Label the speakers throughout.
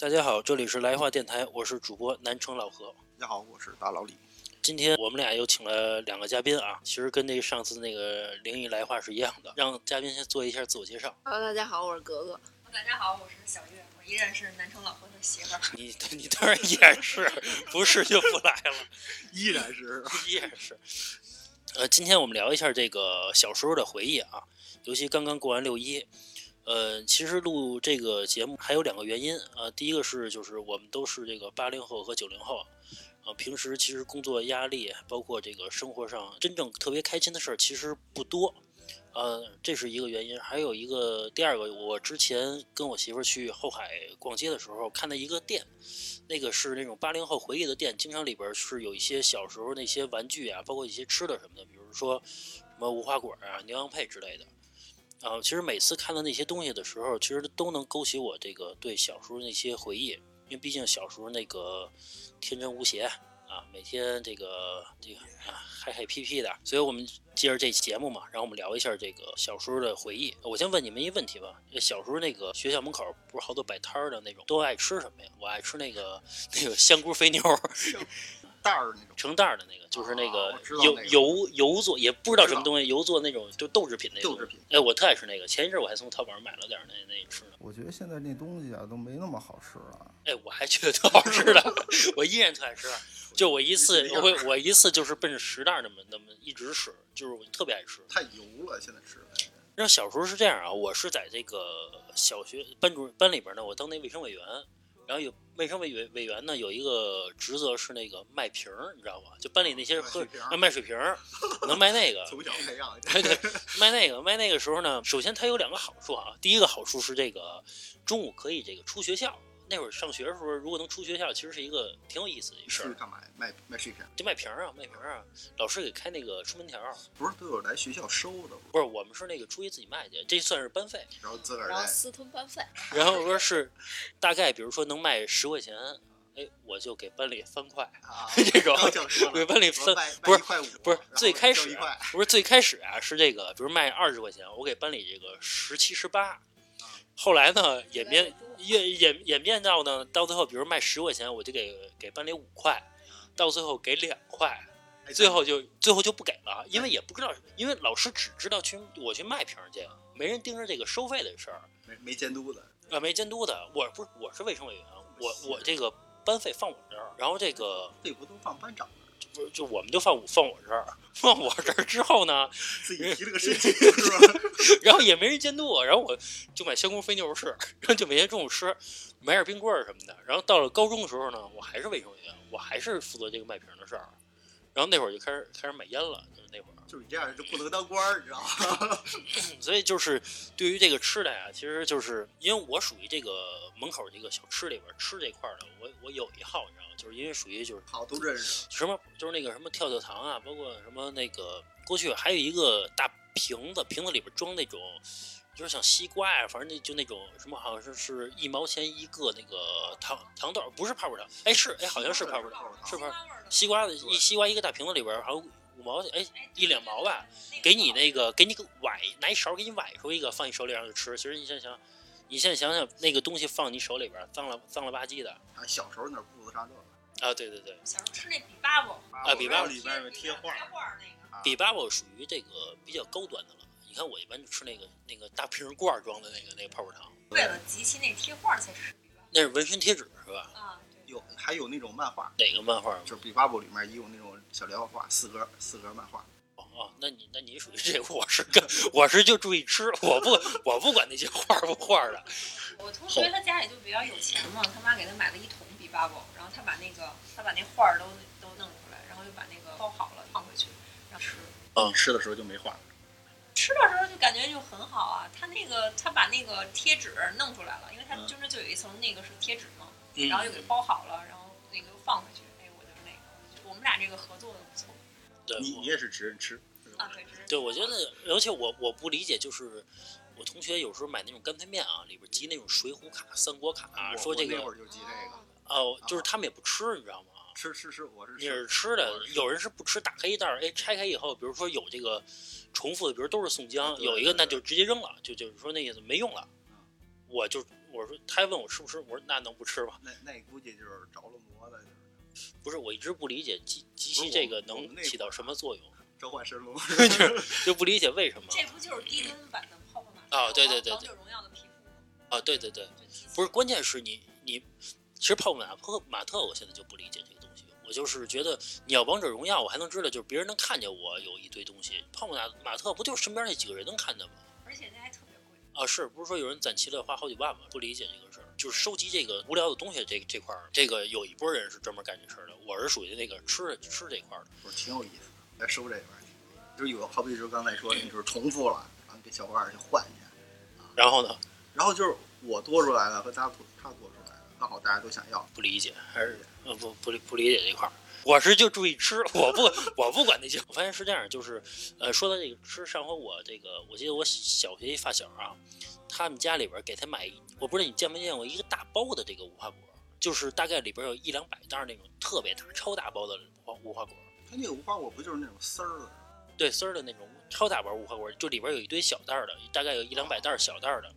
Speaker 1: 大家好，这里是来话电台，我是主播南城老何。
Speaker 2: 大家好，我是大老李。
Speaker 1: 今天我们俩又请了两个嘉宾啊，其实跟那个上次那个灵异来话是一样的，让嘉宾先做一下自我介绍。
Speaker 3: Hello，大家好，我是格格。
Speaker 4: 大家好，我是小月，我依然是南城老何的媳妇儿。
Speaker 1: 你你当然也是，不是就不来了，
Speaker 2: 依然是
Speaker 1: 依然是。呃，今天我们聊一下这个小时候的回忆啊，尤其刚刚过完六一。呃，其实录这个节目还有两个原因啊、呃，第一个是就是我们都是这个八零后和九零后，啊，平时其实工作压力，包括这个生活上真正特别开心的事儿其实不多，呃，这是一个原因。还有一个第二个，我之前跟我媳妇去后海逛街的时候看到一个店，那个是那种八零后回忆的店，经常里边是有一些小时候那些玩具啊，包括一些吃的什么的，比如说什么无花果啊、牛羊配之类的。啊，其实每次看到那些东西的时候，其实都能勾起我这个对小时候那些回忆，因为毕竟小时候那个天真无邪啊，每天这个这个啊嗨嗨屁屁的，所以我们接着这节目嘛，然后我们聊一下这个小时候的回忆。我先问你们一个问题吧，小时候那个学校门口不是好多摆摊的那种，都爱吃什么呀？我爱吃那个那个香菇肥牛。
Speaker 2: 袋儿那种
Speaker 1: 成袋儿的那个，就是那
Speaker 2: 啊
Speaker 1: 个油、
Speaker 2: 那个
Speaker 1: 油油做，也不知道什么东西，油做那种就豆制品那种。
Speaker 2: 豆制品。
Speaker 1: 哎，我特爱吃那个。前一阵我还从淘宝上买了点那那吃的。
Speaker 5: 我觉得现在那东西啊都没那么好吃了。
Speaker 1: 哎，我还觉得特好吃的，我依然特爱吃。就我一次，我我一次就是奔着十袋儿那么那么一直吃，就是我特别爱吃。
Speaker 2: 太油了，现在吃
Speaker 1: 那。小时候是这样啊，我是在这个小学班主任班里边呢，我当那卫生委员。然后有卫生委委委员呢，有一个职责是那个卖瓶儿，你知道吧？就班里那些喝
Speaker 2: 卖水瓶儿
Speaker 1: 啊卖水瓶儿，能卖那个。
Speaker 2: 从小培养。
Speaker 1: 对对，卖那个卖那个时候呢，首先它有两个好处啊。第一个好处是这个中午可以这个出学校。那会儿上学的时候，如果能出学校，其实是一个挺有意思的一事儿。
Speaker 2: 是干嘛呀？卖卖水瓶？
Speaker 1: 就卖瓶儿啊，卖瓶儿啊，老师给开那个出门条儿。
Speaker 2: 不是都有来学校收的吗？
Speaker 1: 不是，我们是那个出去自己卖去，这算是班费。
Speaker 2: 然后自个儿。
Speaker 3: 然后私吞班费，
Speaker 1: 然后说是大概，比如说能卖十块钱，哎，我就给班里三块。
Speaker 2: 啊
Speaker 1: 这种给班里分不是
Speaker 2: 一块五，
Speaker 1: 不是最开始。不是最开始啊，是这个，比如卖二十块钱，我给班里这个十七十八。后来呢，演变演演演变到呢，到最后，比如卖十块钱，我就给给班里五块，到最后给两块，
Speaker 2: 哎
Speaker 1: 最后就最后就不给了，因为也不知道，因为老师只知道去我去卖瓶儿去，没人盯着这个收费的事儿，
Speaker 2: 没没监督的。
Speaker 1: 啊，没监督的。我不是我是卫生委员，我我这个班费放我这儿，然后这个
Speaker 2: 费不都放班长？
Speaker 1: 不是就我们就放我放我这儿，放我这儿之后呢，
Speaker 2: 自己提了个申请 是吧？
Speaker 1: 然后也没人监督我，然后我就买香菇肥牛吃，然后就每天中午吃，买点冰棍儿什么的。然后到了高中的时候呢，我还是卫生委员，我还是负责这个卖瓶的事儿。然后那会儿就开始开始买烟了，就是那会儿。
Speaker 2: 就是你这样就不能当官儿，你知道吗？
Speaker 1: 所以就是对于这个吃的呀，其实就是因为我属于这个门口这个小吃里边吃这块儿的，我我有一号，你知道吗？就是因为属于就是
Speaker 2: 好，都认识。
Speaker 1: 什么就是那个什么跳跳糖啊，包括什么那个过去还有一个大瓶子，瓶子里边装那种就是像西瓜呀、反正那就那种什么，好像是是一毛钱一个那个糖糖豆，不是泡泡糖，哎是哎好像是泡泡糖，是泡西瓜的一西瓜一个大瓶子里边好像五毛钱，哎一两毛吧，给你那个给你个崴拿一勺给你崴出一个放你手里让你吃，其实你想想。你现在想想，那个东西放你手里边，脏了脏了吧唧的
Speaker 2: 啊，小时候那裤子上这个。
Speaker 1: 啊！对对对，
Speaker 4: 小时候吃那比巴卜，
Speaker 1: 啊比巴卜
Speaker 2: 里边有贴画
Speaker 4: 贴画那个。
Speaker 2: 啊
Speaker 1: 比巴卜属于这个比较高端的了。你看我一般就吃那个那个大瓶罐装的那个那个泡泡糖，
Speaker 4: 为了集齐那贴画才吃
Speaker 1: 那是纹身贴纸是吧？
Speaker 4: 啊，对。
Speaker 2: 有还有那种漫画，
Speaker 1: 哪个漫画？
Speaker 2: 就是比巴卜里面也有那种小连环画，四格四格漫画。
Speaker 1: 哦哦，那你那你属于这个，我是跟我是就注意吃，我不我不管那些画不画的。
Speaker 4: 我同学他家里就比较有钱嘛，他妈给他买了一桶比巴卜，然后他把那个他把那画儿都都弄出来，然后就把那个包好了放回去，然后吃。
Speaker 1: 嗯
Speaker 2: 吃的时候就没画。
Speaker 4: 吃的时候就感觉就很好啊，他那个他把那个贴纸弄出来了，因为他
Speaker 2: 嗯
Speaker 4: 中间就有一层那个是贴纸嘛，
Speaker 1: 嗯
Speaker 4: 然后又给包好了，然后们俩这个合作的不错
Speaker 1: 对，
Speaker 2: 你你也是指认吃。
Speaker 4: 啊，对，
Speaker 1: 对，我觉得，而且我我不理解，就是我同学有时候买那种干脆面啊，里边集那种水浒卡、三国卡、啊说这个
Speaker 2: 那会儿就集这个，
Speaker 1: 哦，就是他们也不吃，你知道吗？
Speaker 2: 吃吃吃，我是
Speaker 1: 你是
Speaker 2: 吃
Speaker 1: 吃的有人是不吃，打开一袋儿，哎，拆开以后，比如说有这个重复的，比如都是宋江，有一个那就直接扔了，就就是说那意思没用了。我就我说他还问我吃不吃，我说那能不吃吗？
Speaker 2: 那那估计就是着了魔的，就是
Speaker 1: 不是，我一直不理解机机器这个能起到什么作用，
Speaker 2: 召唤神龙。
Speaker 1: 就是就不理解为什么
Speaker 4: 这不就是低端版的泡泡玛特
Speaker 1: 啊对对对
Speaker 4: 王者荣耀的皮肤吗？
Speaker 1: 啊？对对对，不是，关键是你你其实泡泡玛特玛特，我现在就不理解这个东西。我就是觉得你要王者荣耀，我还能知道，就是别人能看见我有一堆东西。泡泡玛玛特不就是身边那几个人能看见吗？
Speaker 4: 而且那还特别贵。
Speaker 1: 啊，是不是说有人攒齐了花好几万吗？不理解这个事儿，就是收集这个无聊的东西这这块儿，这个有一波人是专门干这事儿的。我是属于那个吃吃这块儿的。
Speaker 2: 不是挺有意思的，来收这玩意儿，就是有好比就是刚才说的，就是重复了，然后给小伙伴去换去，
Speaker 1: 然后呢，
Speaker 2: 然后就是我多出来的和他多他多出来的，刚好大家都想要，
Speaker 1: 不理解，还是呃不不理不理解这块儿。我是就注意吃，我不我不管那些。我发现是这样，就是呃，说到这个吃，上回我这个，我记得我小学一发小啊，他们家里边给他买，我不知道你见没见过一个大包的这个无花果，就是大概里边有一两百袋那种特别大、超大包的无花无花果。
Speaker 2: 他那个无花果不就是那种丝儿的，
Speaker 1: 对丝儿的那种超大包无花果，就里边有一堆小袋儿的，大概有一两百袋儿小袋儿的。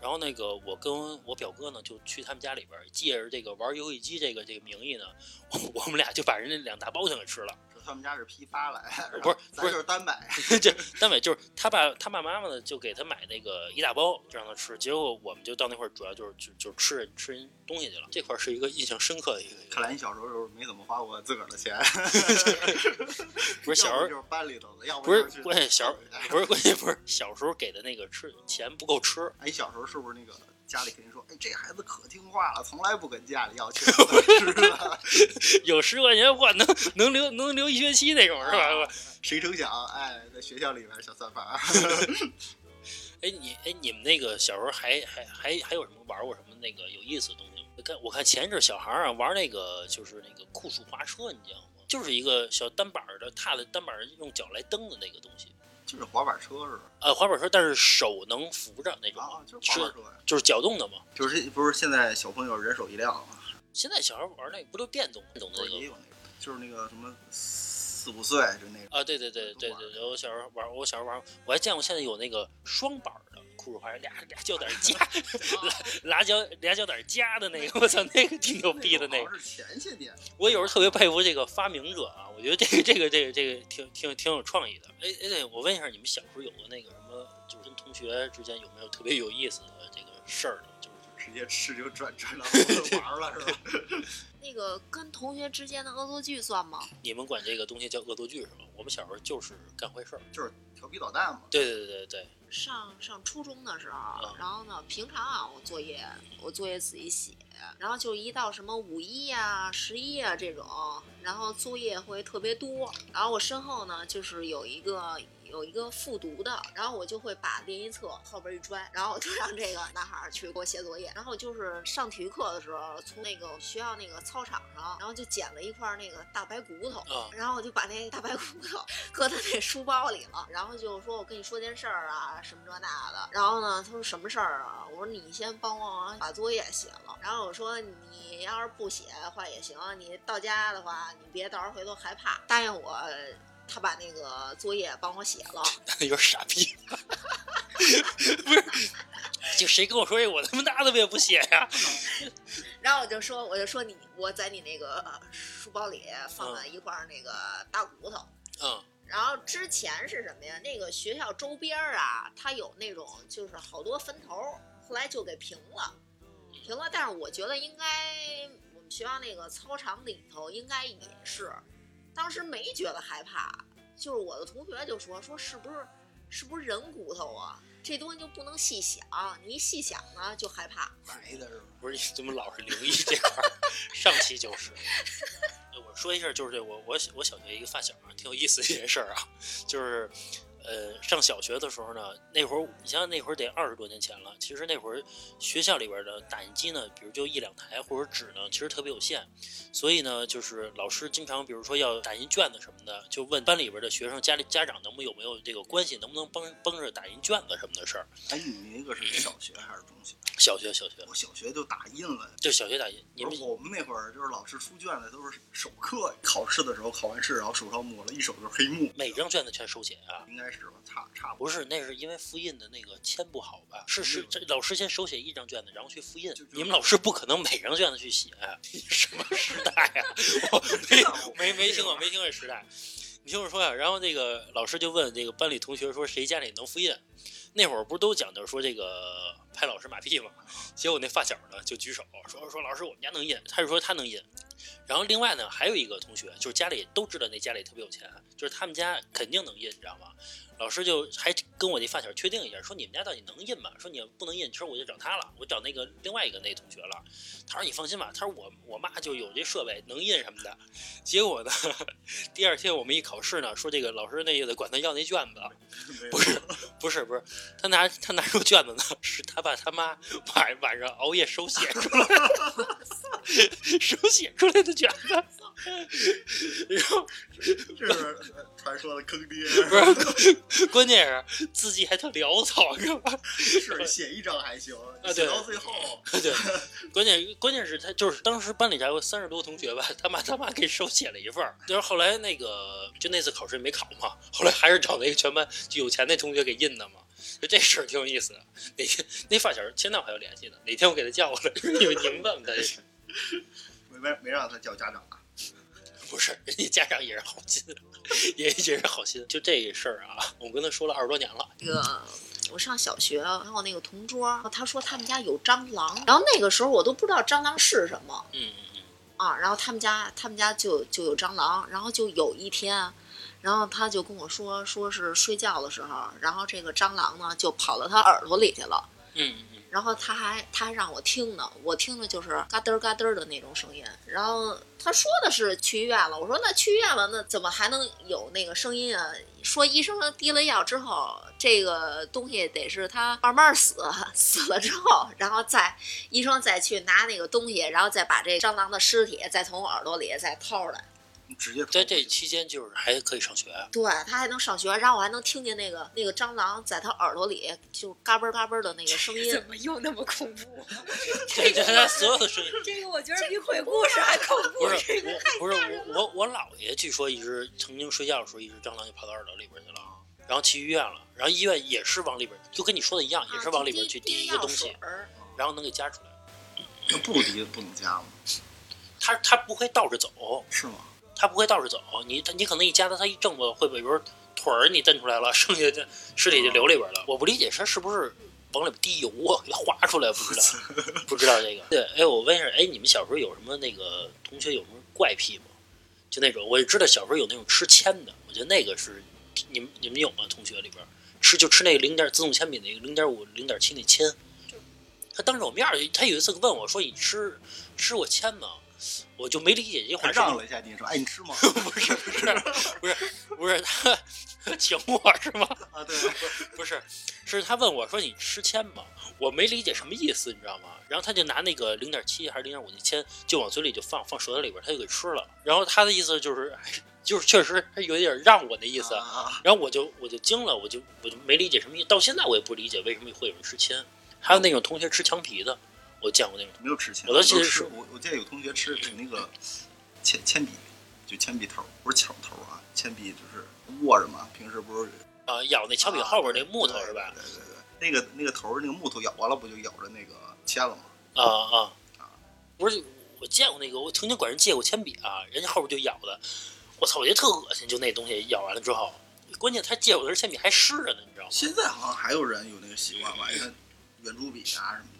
Speaker 1: 然后那个我跟我表哥呢，就去他们家里边，借着这个玩游戏机这个这个名义呢，我们俩就把人家两大包全给吃了。
Speaker 2: 说他们家是批发来，
Speaker 1: 不是
Speaker 2: 咱
Speaker 1: 不是
Speaker 2: 就是单买，
Speaker 1: 就单买就是他爸他爸妈妈呢，就给他买那个一大包就让他吃，结果我们就到那块儿主要就是就就吃人吃人东西去了。这块儿是一个印象深刻的一个，
Speaker 2: 看来你小时候就是没怎么花过自个儿的钱
Speaker 1: 不是小时候
Speaker 2: 就是班里头的，要
Speaker 1: 不是关键小不是关键不是小时候给的那个吃钱不够吃，
Speaker 2: 哎，你小时候是不是那个家里肯定说，哎，这孩子可听话了，从来不跟家里要钱吃 的，
Speaker 1: 有十块钱换能能留能留一学期那种是吧？
Speaker 2: 啊谁成想，哎，在学校里边小算盘儿，
Speaker 1: 哎，你哎，你们那个小时候还还还还有什么玩过什么那个有意思的东西吗？我看我看前一阵小孩儿啊玩那个就是那个酷暑滑车，你知道吗？就是一个小单板儿的踏的单板儿用脚来蹬的那个东西，
Speaker 2: 就是滑板车是吧
Speaker 1: 呃，滑板车，但是手能扶着那种，
Speaker 2: 啊，就是滑板车呀，
Speaker 1: 就是脚动的嘛。
Speaker 2: 就是不是现在小朋友人手一辆啊，
Speaker 1: 现在小孩玩那个不都电动电动的
Speaker 2: 也有那个，就是那个什么四五岁就那个，
Speaker 1: 啊？对对对对对对，我小时候玩，我小时候玩，我还见过现在有那个双板的酷暑滑车，俩俩脚点儿夹，拉拉脚俩脚点儿夹的那个，我操，那个挺牛逼的那个。
Speaker 2: 是前些年，
Speaker 1: 我有时候特别佩服这个发明者啊，我觉得这个这个这个这个挺挺挺有创意的。哎哎，对，我问一下，你们小时候有过那个什么，就是跟同学之间有没有特别有意思的这个事儿呢？就是
Speaker 2: 直接吃就转转到 玩了是吧？
Speaker 3: 那个跟同学之间的恶作剧算吗？
Speaker 1: 你们管这个东西叫恶作剧是吧？我们小时候就是干坏事儿。
Speaker 2: 就是调皮捣蛋嘛。
Speaker 1: 对对对对对，
Speaker 3: 上上初中的时候
Speaker 1: 嗯，
Speaker 3: 然后呢，平常啊，我作业我作业自己写，然后就一到什么五一啊、十一啊这种，然后作业会特别多，然后我身后呢就是有一个。有一个复读的，然后我就会把练习册后边一拽，然后我就让这个男孩儿去给我写作业。然后就是上体育课的时候，从那个学校那个操场上，然后就捡了一块那个大白骨头，
Speaker 1: 啊
Speaker 3: 然后我就把那大白骨头 搁他那书包里了，然后就说我跟你说件事儿啊，什么这那的。然后呢，他说什么事儿啊？我说你先帮我把作业写了。然后我说你要是不写的话也行，你到家的话你别到时候回头害怕。答应我，他把那个作业帮我写了。
Speaker 1: 有点傻逼。不是，就谁跟我说这我他妈那怎么也不写呀？
Speaker 3: 然后我就说，我就说你我在你那个呃书包里放了一块那个大骨头。
Speaker 1: 嗯
Speaker 3: 然后之前是什么呀？那个学校周边啊，它有那种就是好多坟头，后来就给平了，平了。但是我觉得应该我们学校那个操场里头应该也是，当时没觉得害怕，就是我的同学就说说是不是是不是人骨头啊？这东西就不能细想，你一细想呢就害怕。
Speaker 2: 白的是吧？
Speaker 1: 不是，你怎么老是灵异这块儿？上期就是。呃我说一下，就是这我我小我小学一个发小啊，挺有意思的一件事儿啊，就是呃上小学的时候呢，那会儿你想想那会儿得二十多年前了，其实那会儿学校里边的打印机呢，比如就一两台或者纸呢，其实特别有限，所以呢，就是老师经常比如说要打印卷子什么的，就问班里边的学生家里家长能不有没有这个关系，能不能帮帮着打印卷子什么的事儿。
Speaker 2: 哎，你那个是小学还是中学？
Speaker 1: 小学小学
Speaker 2: 我小学就打印了。
Speaker 1: 就小学打印，你们
Speaker 2: 我们那会儿就是老师出卷子都是手刻，考试的时候考完试，然后手上抹了一手就是黑幕，
Speaker 1: 每张卷子全手写啊？
Speaker 2: 应该开始吧，差差
Speaker 1: 不是，那是因为复印的那个签不好吧？是是，这老师先手写一张卷子，然后去复印你们老师不可能每张卷子去写，什么时代呀、我 没没没听过，没听过这时代。你听我说呀、然后那个老师就问这个班里同学说谁家里能复印？那会儿不是都讲究说这个拍老师马屁吗？结果那发小呢就举手说说老师我们家能印，他就说他能印。然后另外呢还有一个同学就是家里都知道那家里特别有钱，就是他们家肯定能印，你知道吗？老师就还跟我那发小确定一下，说你们家到底能印吗？说你要不能印，其实我就找他了，我找那个另外一个那同学了。他说你放心吧，他说我我妈就有这设备能印什么的。结果呢，第二天我们一考试呢，说这个老师那意思管他要那卷子，不是不是不是，他拿他拿出卷子呢，是他爸他妈晚晚上熬夜手写出来的，手写出来的卷子。然后
Speaker 2: 这是呃传说的坑爹，
Speaker 1: 不是，关键是字迹还特潦草，你知道吧？
Speaker 2: 是写一张还行，
Speaker 1: 啊对
Speaker 2: 写到最后，
Speaker 1: 对，关键关键是他就是当时班里才有三十多同学吧，他妈他妈给手写了一份儿，就是后来那个就那次考试没考嘛，后来还是找那个全班就有钱那同学给印的嘛。就这事儿挺有意思的，哪天那发小现在我还有联系呢，哪天我给他叫过来，你们你们问问他。
Speaker 2: 没没没让他叫家长啊。
Speaker 1: 不是，人家家长也是好心，也也是好心。就这事儿啊，我跟他说了二十多年了。
Speaker 3: 那个我上小学，然后那个同桌，他说他们家有蟑螂，然后那个时候我都不知道蟑螂是什么
Speaker 1: 嗯嗯嗯，
Speaker 3: 啊，然后他们家他们家就就有蟑螂，然后就有一天。然后他就跟我说，说是睡觉的时候，然后这个蟑螂呢就跑到他耳朵里去了，
Speaker 1: 嗯，
Speaker 3: 然后他还他还让我听呢，我听的就是嘎噔儿嘎噔儿的那种声音。然后他说的是去医院了，我说那去医院了，那怎么还能有那个声音啊？说医生滴了药之后，这个东西得是他慢慢死，死了之后，然后再医生再去拿那个东西，然后再把这蟑螂的尸体再从耳朵里再掏出来。
Speaker 2: 直接
Speaker 1: 在这期间就是还可以上学。
Speaker 3: 对他还能上学，然后我还能听见那个那个蟑螂在他耳朵里就嘎嘣嘎嘣的那个声音
Speaker 4: 怎。么又那么恐怖？
Speaker 1: 这这他所有的声音。
Speaker 4: 这个我觉得比鬼故事还恐怖。
Speaker 1: 不是我，不是我，我我姥爷据说一直曾经睡觉的时候，一只蟑螂就跑到耳朵里边去了，然后去医院了，然后医院也是往里边，就跟你说的一样，也是往里边去滴一个东西，然后能给夹出来。
Speaker 2: 那不滴不能夹吗？
Speaker 1: 他他不会倒着走，
Speaker 2: 是吗？
Speaker 1: 他不会倒着走，你他你可能一夹它，它一挣吧，会不会比如腿儿你蹬出来了，剩下的尸体就流里边了。我不理解他是不是往里边滴油啊，给它划出来，不知道 不知道这个。对，哎，我问一下，哎，你们小时候有什么那个同学有什么怪癖吗？就那种，我知道小时候有那种吃铅的，我觉得那个是你们你们有吗？同学里边吃就吃那个零点自动铅笔那个零点五、零点七那铅。他当着我面儿，他有一次问我说：“你吃吃过铅吗？”我就没理解这
Speaker 2: 他
Speaker 1: 话。
Speaker 2: 让了一下你说，哎，你吃吗？
Speaker 1: 不是不是不是不是他 请我是吗？
Speaker 2: 啊，对，
Speaker 1: 不是，是他问我说你吃铅吗？我没理解什么意思，你知道吗？然后他就拿那个零点七还是零点五那铅，就往嘴里就放，放舌头里边，他就给吃了。然后他的意思就是，哎就是确实他有点让我的意思。
Speaker 2: 啊，
Speaker 1: 然后我就我就惊了，我就我就没理解什么意思，到现在我也不理解为什么会有人吃铅。还有那种同学吃墙皮的，我见过那种。
Speaker 2: 没有吃铅，
Speaker 1: 我都记得
Speaker 2: 吃
Speaker 1: 是
Speaker 2: 我我记得有同学吃吃那个铅铅笔，就铅笔头，不是巧头啊，铅笔就是握着嘛，平时不是
Speaker 1: 啊，咬那铅笔后边那木头是吧？
Speaker 2: 对对对，那个那个头那个木头咬完了，不就咬着那个铅了吗？
Speaker 1: 啊啊啊，不是，我见过那个，我曾经管人借过铅笔啊，人家后边就咬的，我操，我觉得特恶心，就那东西咬完了之后，关键他借我的铅笔还湿着呢，你知道吗？
Speaker 2: 现在好像还有人有那个习惯吧？你看圆珠笔啊什么的，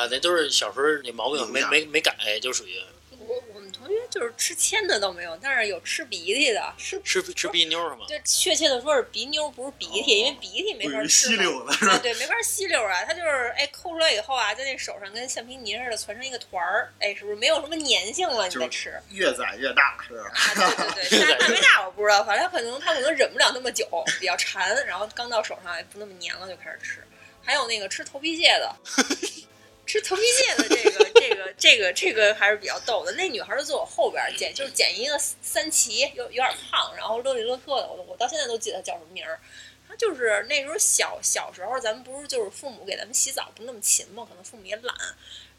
Speaker 1: 啊，那都是小时候那毛病没没没改，就属于
Speaker 4: 我我们同学就是吃铅的都没有，但是有吃鼻涕的，吃
Speaker 1: 吃吃鼻妞是吗？
Speaker 4: 对，确切的说是鼻妞，不是鼻涕，
Speaker 2: 哦
Speaker 4: 因为鼻涕没法吃嘛。
Speaker 2: 吸溜的是吧？
Speaker 4: 啊对，没法吸溜啊，它就是哎抠出来以后啊，在那手上跟橡皮泥似的攒成一个团儿，哎，是不是没有什么粘性了？你
Speaker 2: 就是
Speaker 4: 再吃
Speaker 2: 越攒越大，是吧？
Speaker 4: 啊？对对对，大大没大我不知道，反正他可能他可能忍不了那么久，比较馋，然后刚到手上也不那么粘了就开始吃。还有那个吃头皮屑的，吃头皮屑的这个这个这个这个还是比较逗的。那女孩就坐我后边儿，捡就是捡一个三齐，有有点胖，然后乐里乐特的，我我到现在都记得她叫什么名儿。她就是那时候小小时候，咱们不是就是父母给咱们洗澡不那么勤嘛，可能父母也懒，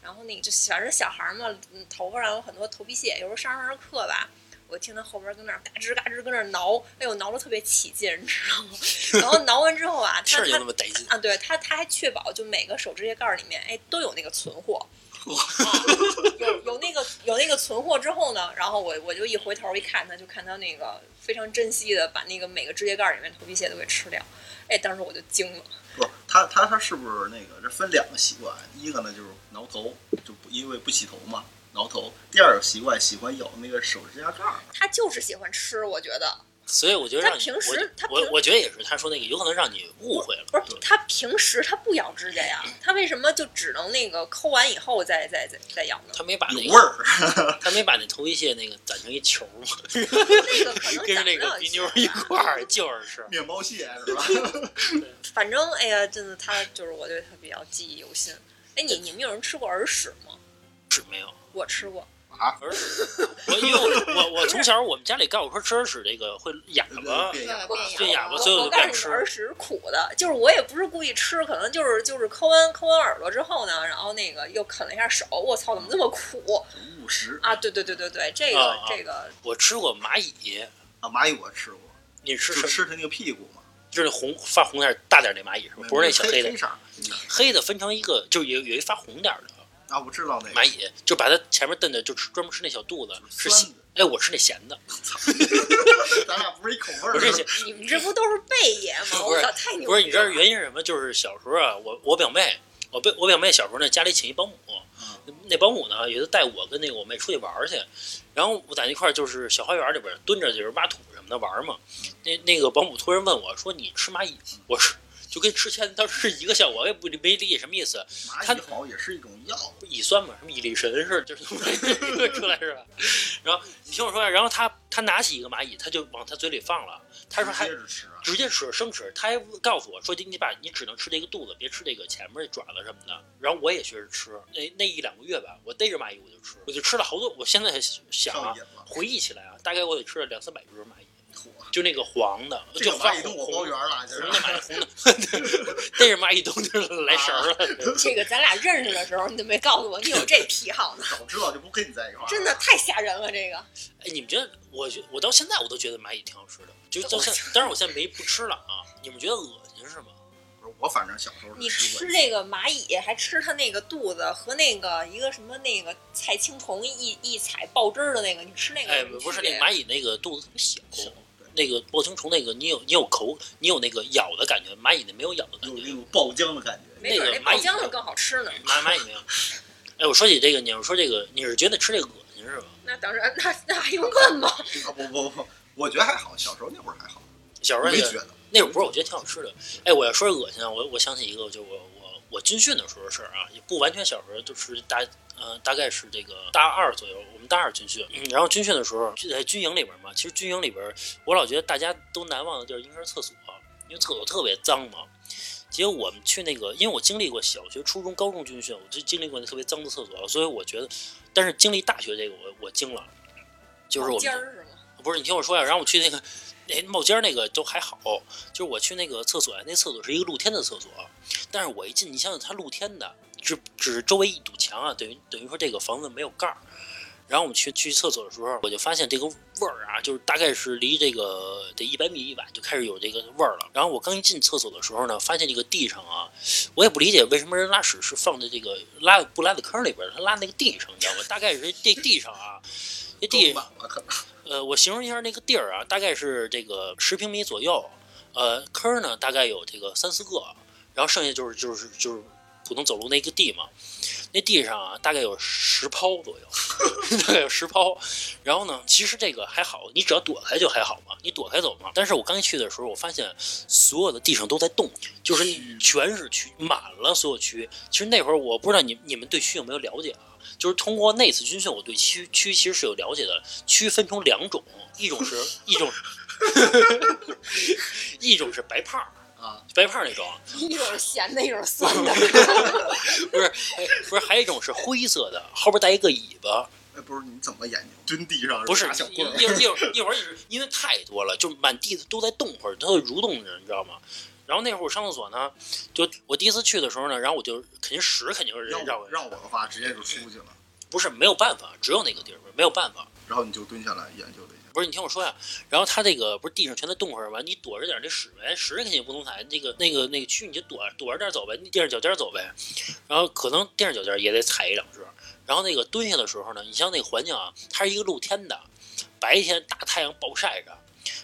Speaker 4: 然后那个就反正小孩儿嘛，头发上有很多头皮屑，有时候上上着课吧。我听他后边跟那儿嘎吱嘎吱跟那儿挠，哎呦挠的特别起劲，你知道吗？然后挠完之后啊，
Speaker 1: 气儿就
Speaker 4: 他他
Speaker 1: 那么得劲。
Speaker 4: 啊，对他他还确保就每个手指甲盖儿里面哎都有那个存货。啊，有有那个有那个存货之后呢，然后我我就一回头一看他，就看他那个非常珍惜的把那个每个指甲盖儿里面头皮屑都给吃掉，哎，当时我就惊了。
Speaker 2: 不是他他他是不是那个这分两个习惯？一个呢就是挠头，就不因为不洗头嘛，挠头；第二个习惯喜欢咬那个手指甲盖儿。
Speaker 4: 他就是喜欢吃，我觉得
Speaker 1: 所以我觉得
Speaker 4: 他
Speaker 1: 让你，
Speaker 4: 平时他
Speaker 1: 我我我觉得也是，他说那个有可能让你误会了。
Speaker 4: 不是他平时他不咬指甲呀，他为什么就只能那个抠完以后再再再再咬呢？
Speaker 1: 他没把那个，
Speaker 2: 味儿，
Speaker 1: 他没把那头皮屑那个攒成一球吗，
Speaker 4: 那个可能
Speaker 1: 跟着那个鼻妞一块儿就是吃。
Speaker 2: 面包屑是吧？
Speaker 4: 反正哎呀，真的他就是我对他比较记忆犹新。哎，你你们有人吃过耳屎吗？
Speaker 1: 是没有。
Speaker 4: 我吃过，
Speaker 2: 啊，
Speaker 1: 耳屎，我因为我我我从小我们家里告诉我说吃耳屎这个会哑巴，
Speaker 2: 变哑
Speaker 3: 对
Speaker 2: 巴。
Speaker 1: 变哑巴，所以我就不敢吃。
Speaker 4: 耳屎是苦的，就是我也不是故意吃，可能就是就是抠完抠完耳朵之后呢，然后那个又啃了一下手，我操，怎么这么苦？
Speaker 2: 误食。
Speaker 4: 啊？对对对对对，这个、这个。
Speaker 1: 我吃过蚂蚁，
Speaker 2: 啊，蚂蚁我吃过，
Speaker 1: 你吃
Speaker 2: 吃它那个屁股吗，
Speaker 1: 就是红发红点大点那蚂蚁是吧？不是那小黑的。
Speaker 2: 黑，
Speaker 1: 黑的分成一个，就是有有一发红点的
Speaker 2: 啊，我知道那个
Speaker 1: 蚂蚁，就把它前面炖的就吃专门吃那小肚子，是咸
Speaker 2: 的。
Speaker 1: 哎，我吃那咸的，
Speaker 2: 咱俩不是一口味儿。
Speaker 4: 你们这不都是贝爷吗？
Speaker 1: 不是
Speaker 4: 我操，太牛！
Speaker 1: 不是，你知道原因是什么？就是小时候啊，我我表妹，我表我表妹小时候呢，家里请一保姆，那保姆呢，有的带我跟那个我妹出去玩儿去，然后我在那块儿就是小花园里边蹲着就是挖土什么的玩儿嘛。那那个保姆突然问我说：“你吃蚂蚁吗？”我说。就跟吃钱当时是一个效果，我也不没理解什么意思。它
Speaker 2: 蚂蚁好像也是一种药，
Speaker 1: 乙酸嘛，什么乙力神似的就是从这个出来是吧？然后你听我说，然后他他拿起一个蚂蚁，他就往他嘴里放了，他说还
Speaker 2: 接吃啊。
Speaker 1: 直接吃生吃，他还告诉我说你把你只能吃这个肚子，别吃这个前面爪子什么的。然后我也学着吃，那那一两个月吧，我逮着蚂蚁我就吃，我就吃了好多。我现在想啊回忆起来啊，大概我得吃了两三百只蚂蚁，
Speaker 2: 嚯
Speaker 1: 就那个黄的，就发
Speaker 2: 蚂蚁动物
Speaker 1: 红红的
Speaker 2: 花园了，这
Speaker 1: 红的蚂蚁
Speaker 2: 是。
Speaker 1: 红的，逮着蚂蚁都就是来神儿了。
Speaker 4: 这个咱俩认识的时候，你都没告诉我你有这癖好呢，
Speaker 2: 早知道就不跟你在一块儿。
Speaker 4: 真的太吓人了。这个
Speaker 1: 哎，你们觉得？我觉我到现在我都觉得蚂蚁挺好吃的，就到现
Speaker 4: 我，
Speaker 1: 当然我现在没不吃了啊。你们觉得恶心是吗？
Speaker 2: 我反正小时候
Speaker 4: 你吃这个蚂蚁，还吃它那个肚子和那个一个什么那个菜青虫一一踩爆汁儿的那个，你吃那个
Speaker 1: 哎，不是那蚂蚁那个肚子特别小那个抱青虫那个你有你有口，你有那个咬的感觉，蚂蚁那没有咬的感觉，
Speaker 2: 有那种爆浆的感觉。
Speaker 4: 没准那
Speaker 1: 个蚂蚁
Speaker 4: 浆的更好吃呢。
Speaker 1: 蚂蚂蚁没有。哎，我说起这个，你要说这个，你是觉得吃这个恶心是吧？
Speaker 4: 那当然，那那还用问吗？
Speaker 2: 啊不不不，我觉得还好，小时候那会儿还好，
Speaker 1: 小时候也
Speaker 2: 没觉得。
Speaker 1: 那会儿不是，我觉得挺好吃的。哎，我要说恶心啊，我我想起一个，就我我我军训的时候的事儿啊，也不完全小时候，就是大呃大概是这个大二左右，我们大二军训，嗯然后军训的时候就在军营里边嘛，其实军营里边我老觉得大家都难忘的地儿应该是厕所，因为厕所特别脏嘛。结果我们去那个，因为我经历过小学、初中、高中军训，我就经历过那特别脏的厕所，所以我觉得，但是经历大学这个我我惊了，就是我们？不是你听我说呀，然后我去那个那冒尖儿那个都还好，就是我去那个厕所呀，那厕所是一个露天的厕所，但是我一进，你想想它露天的，只只是周围一堵墙啊，等于等于说这个房子没有盖儿。然后我们去去厕所的时候，我就发现这个味儿啊，就是大概是离这个得一百米以外就开始有这个味儿了。然后我刚一进厕所的时候呢，发现这个地上啊，我也不理解为什么人拉屎是放在这个拉不拉的坑里边儿，他拉那个地上，你知道吗？大概是这地上啊，这地。呃，我形容一下那个地儿啊，大概是这个十平米左右，呃，坑儿呢大概有这个三四个，然后剩下就是就是就是普通走路那个地嘛。那地上啊，大概有十抛左右，大概有十抛。然后呢，其实这个还好，你只要躲开就还好嘛，你躲开走嘛。但是我刚一去的时候，我发现所有的地上都在动，就是全是蛆，满了所有蛆。其实那会儿我不知道你你们对蛆有没有了解啊？就是通过那次军训，我对蛆蛆其实是有了解的。蛆分成两种，一种是一种，一种是白胖儿
Speaker 2: 啊，
Speaker 1: 白胖那种，
Speaker 4: 一种是咸的，一种是酸的。
Speaker 1: 不是，哎不是，还有一种是灰色的，后边带一个尾巴，
Speaker 2: 哎，不是你怎么研究？蹲地上
Speaker 1: 不是
Speaker 2: 小
Speaker 1: 一
Speaker 2: 棍儿
Speaker 1: 一会儿一会儿一会儿因为太多了，就满地都在动会儿，它会蠕动着，你知道吗？然后那会儿我上厕所呢，就我第一次去的时候呢，然后我就肯定屎肯定是
Speaker 2: 让
Speaker 1: 让我
Speaker 2: 我让我的话，直接就出去了。
Speaker 1: 不是没有办法，只有那个地儿没有办法。
Speaker 2: 然后你就蹲下来研究了一下，
Speaker 1: 不是你听我说呀，然后它这个不是地上全在冻会儿吗？你躲着点这屎呗，屎肯定不能踩，那个那个那个蛆你就躲躲着点走呗，你垫着脚尖走呗，然后可能垫着脚尖也得踩一两只，然后那个蹲下的时候呢，你像那个环境啊，它是一个露天的，白天大太阳暴晒着。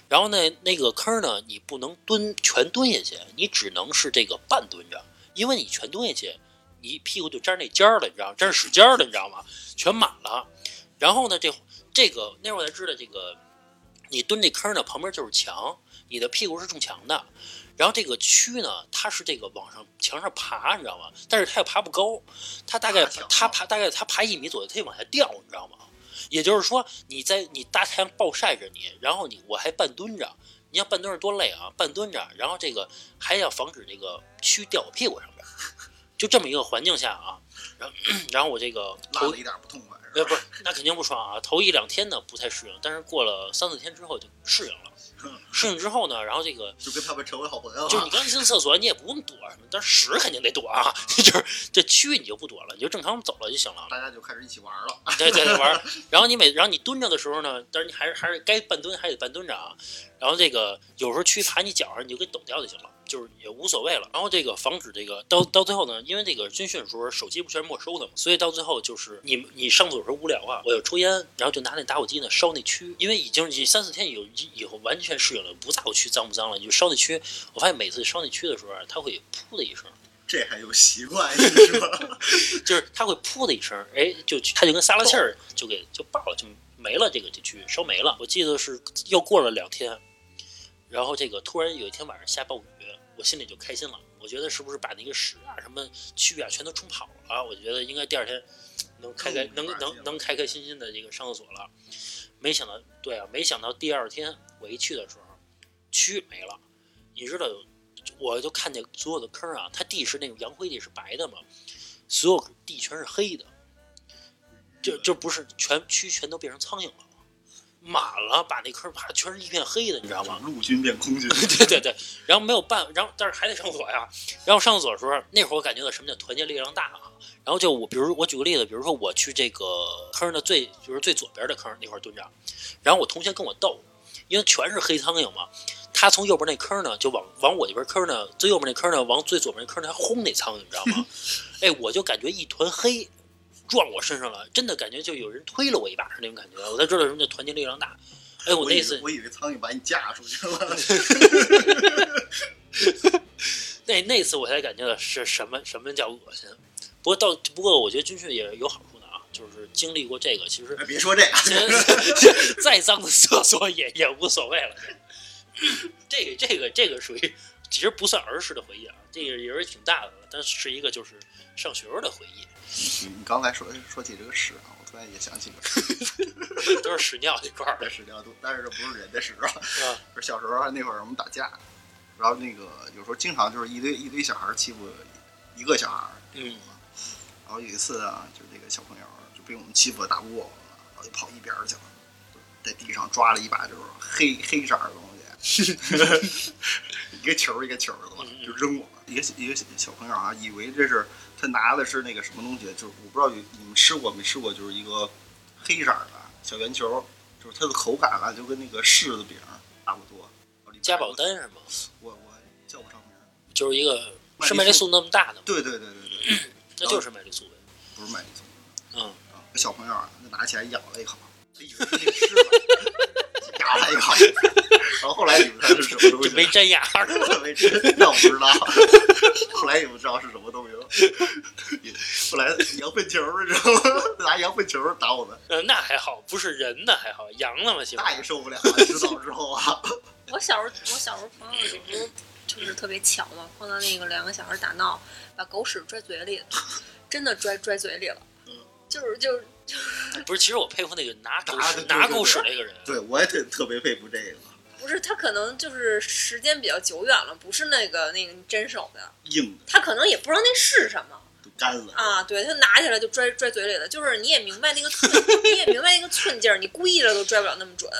Speaker 1: 然后呢，那个坑呢，你不能蹲全蹲下去，你只能是这个半蹲着，因为你全蹲下去，你屁股就沾那尖儿了，你知道吗？沾屎尖儿了，你知道吗？全满了。然后呢，这这个那会儿才知道，这个你蹲这坑呢，旁边就是墙，你的屁股是中墙的。然后这个蛆呢，它是这个往上墙上爬，你知道吗？但是它又爬不高，它大概
Speaker 2: 爬
Speaker 1: 它爬大概它爬一米左右，它就往下掉，你知道吗？也就是说，你在你大太阳暴晒着你，然后你我还半蹲着，你要半蹲着多累啊！半蹲着，然后这个还要防止这个蛆掉我屁股上边，就这么一个环境下啊，然后 然后我这个头
Speaker 2: 拉了一点不痛快？
Speaker 1: 呃不是，那肯定不爽啊！头一两天呢不太适应，但是过了三四天之后就适应了。适应之后呢，然后这个
Speaker 2: 就跟他们成为好朋友了。
Speaker 1: 就是你刚进厕所，你也不用躲什么，但是屎肯定得躲啊，就是这蛆你就不躲了，你就正常走了就行了。
Speaker 2: 大家就开始一起玩了。
Speaker 1: 对对对，玩。然后你每，然后你蹲着的时候呢，但是你还是还是该半蹲还得半蹲着啊。然后这个有时候蛆爬你脚上，你就给抖掉就行了，就是也无所谓了。然后这个防止这个到到最后呢，因为这个军训的时候手机不全是没收的嘛，所以到最后就是你你上厕所时候无聊啊，我要抽烟，然后就拿那打火机呢烧那蛆，因为已经已三四天以后以后完全适应了，不在乎蛆脏不脏了，你就烧那蛆。我发现每次烧那蛆的时候啊，它会噗的一声。
Speaker 2: 这还有习惯是吧？
Speaker 1: 就是它会噗的一声，哎，就它就跟撒了气儿，就给就爆了，就没了，这个这蛆烧没了。我记得是又过了两天，然后这个突然有一天晚上下暴雨，我心里就开心了。我觉得是不是把那个屎啊、什么蛆啊全都冲跑了？我觉得应该第二天能开开能能能开开心心的这个上厕所了。没想到，对啊，没想到第二天我一去的时候，蛆没了。你知道，我就看见所有的坑啊，它地是那种洋灰地，是白的嘛，所有地全是黑的，就就不是全蛆全都变成苍蝇了，满了，把那坑啪全是一片黑的，你知道吗？
Speaker 2: 陆军变空军，
Speaker 1: 对对对，然后没有办，然后但是还得上厕所呀。然后上厕所的时候，那会儿我感觉到什么叫团结力量大啊。然后就我，比如我举个例子，比如说我去这个坑的最，就是最左边的坑那块蹲着，然后我同学跟我斗，因为全是黑苍蝇嘛，他从右边那坑呢就往往我这边坑呢，最右边那坑呢往最左边那坑呢还轰那苍蝇，你知道吗？哎，我就感觉一团黑撞我身上了，真的感觉就有人推了我一把是那种感觉，我才知道什么叫团结力量大。哎，我那次
Speaker 2: 我以为苍蝇把你架出去了。
Speaker 1: 那那次我才感觉到是什么什么叫恶心。不过到不过我觉得军训也有好处的啊，就是经历过这个，其实
Speaker 2: 哎别说这个，
Speaker 1: 再脏的厕所也也无所谓了。这个这个这个属于其实不算儿时的回忆啊，这个也是挺大的了，但是一个就是上学时候的回忆，
Speaker 2: 你刚才说说起这个屎啊，我突然也想起个事，
Speaker 1: 都是屎尿这块儿的，
Speaker 2: 屎尿都，但是这不是人的屎啊。
Speaker 1: 是
Speaker 2: 小时候那会儿我们打架，然后那个有时候经常就是一堆一堆小孩儿欺负一个小孩儿，
Speaker 1: 嗯，
Speaker 2: 然后有一次啊，就是这个小朋友就被我们欺负的打不过我们了，然后就跑一边儿去了，在地上抓了一把就是黑黑色的东西，一个球儿一个球儿的嘛，就扔我们。一个一个小朋友啊，以为这是他拿的是那个什么东西，就是我不知道有你们吃过没吃过，就是一个黑色儿的小圆球，就是它的口感啊，就跟那个柿子饼差不多。
Speaker 1: 加宝丹是吗？
Speaker 2: 我我叫不上名儿。
Speaker 1: 就是一个是麦丽素那么大的吗？
Speaker 2: 对对对对对，
Speaker 1: 那就是麦丽素呗。
Speaker 2: 不是麦丽素。
Speaker 1: 嗯，
Speaker 2: 小朋友啊，就拿起来咬了一口，他以为是那个柿子，咬了一口，然后后来你们猜是什么东西？
Speaker 1: 就没粘牙儿。
Speaker 2: 没吃，那我不知道。后来你们知道是什么东西了？后来羊粪球，你知道吗？拿羊粪球打我们，
Speaker 1: 呃，那还好，不是人的还好，羊了嘛，起码
Speaker 2: 那也受不了啊！知道之后啊，
Speaker 4: 我小时候，我小时候朋友有时候就是特别巧嘛，碰到那个两个小孩打闹，把狗屎拽嘴里，真的拽拽嘴里了，就是就是
Speaker 1: 不是。其实我佩服那个拿狗屎
Speaker 2: 拿
Speaker 1: 拿狗屎那个人，
Speaker 2: 对我也特特别佩服这个
Speaker 4: 不是他可能就是时间比较久远了，不是那个那个真手的，
Speaker 2: 硬的
Speaker 4: 他可能也不知道那是什么
Speaker 2: 都干了
Speaker 4: 啊，对他拿起来就拽拽嘴里了，就是你也明白那个寸，你也明白那个寸劲儿，你故意的都拽不了那么准。